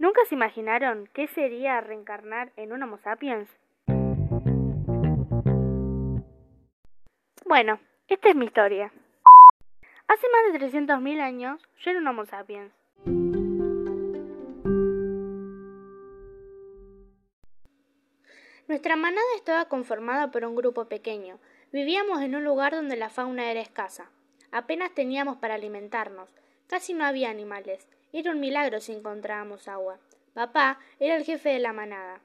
¿Nunca se imaginaron qué sería reencarnar en un Homo sapiens? Bueno, esta es mi historia. Hace más de 300.000 años yo era un Homo sapiens. Nuestra manada estaba conformada por un grupo pequeño. Vivíamos en un lugar donde la fauna era escasa. Apenas teníamos para alimentarnos. Casi no había animales. Era un milagro si encontrábamos agua. Papá era el jefe de la manada.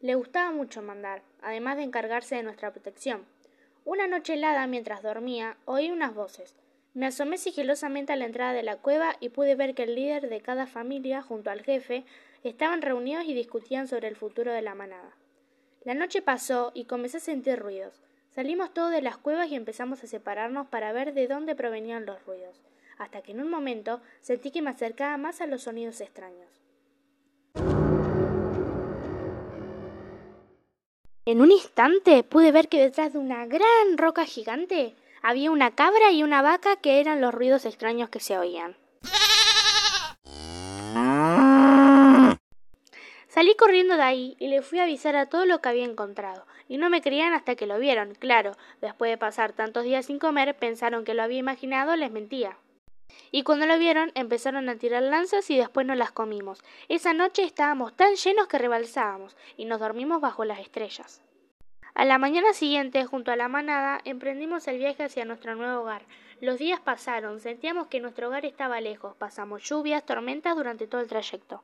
Le gustaba mucho mandar, además de encargarse de nuestra protección. Una noche helada, mientras dormía, oí unas voces. Me asomé sigilosamente a la entrada de la cueva y pude ver que el líder de cada familia, junto al jefe, estaban reunidos y discutían sobre el futuro de la manada. La noche pasó y comencé a sentir ruidos. Salimos todos de las cuevas y empezamos a separarnos para ver de dónde provenían los ruidos hasta que en un momento sentí que me acercaba más a los sonidos extraños. En un instante pude ver que detrás de una gran roca gigante había una cabra y una vaca que eran los ruidos extraños que se oían. Salí corriendo de ahí y le fui a avisar a todo lo que había encontrado, y no me creían hasta que lo vieron. Claro, después de pasar tantos días sin comer, pensaron que lo había imaginado, les mentía. Y cuando lo vieron empezaron a tirar lanzas y después nos las comimos. Esa noche estábamos tan llenos que rebalsábamos y nos dormimos bajo las estrellas. A la mañana siguiente, junto a la manada, emprendimos el viaje hacia nuestro nuevo hogar. Los días pasaron, sentíamos que nuestro hogar estaba lejos, pasamos lluvias, tormentas durante todo el trayecto.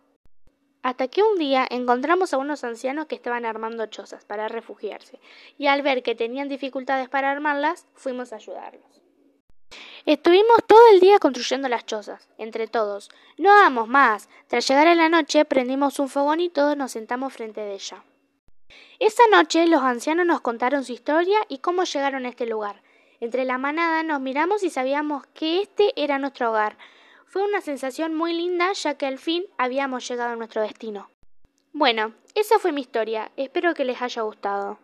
Hasta que un día encontramos a unos ancianos que estaban armando chozas para refugiarse, y al ver que tenían dificultades para armarlas, fuimos a ayudarlos. Estuvimos todo el día construyendo las chozas, entre todos. No damos más. Tras llegar a la noche, prendimos un fogón y todos nos sentamos frente de ella. Esa noche los ancianos nos contaron su historia y cómo llegaron a este lugar. Entre la manada nos miramos y sabíamos que este era nuestro hogar. Fue una sensación muy linda ya que al fin habíamos llegado a nuestro destino. Bueno, esa fue mi historia. Espero que les haya gustado.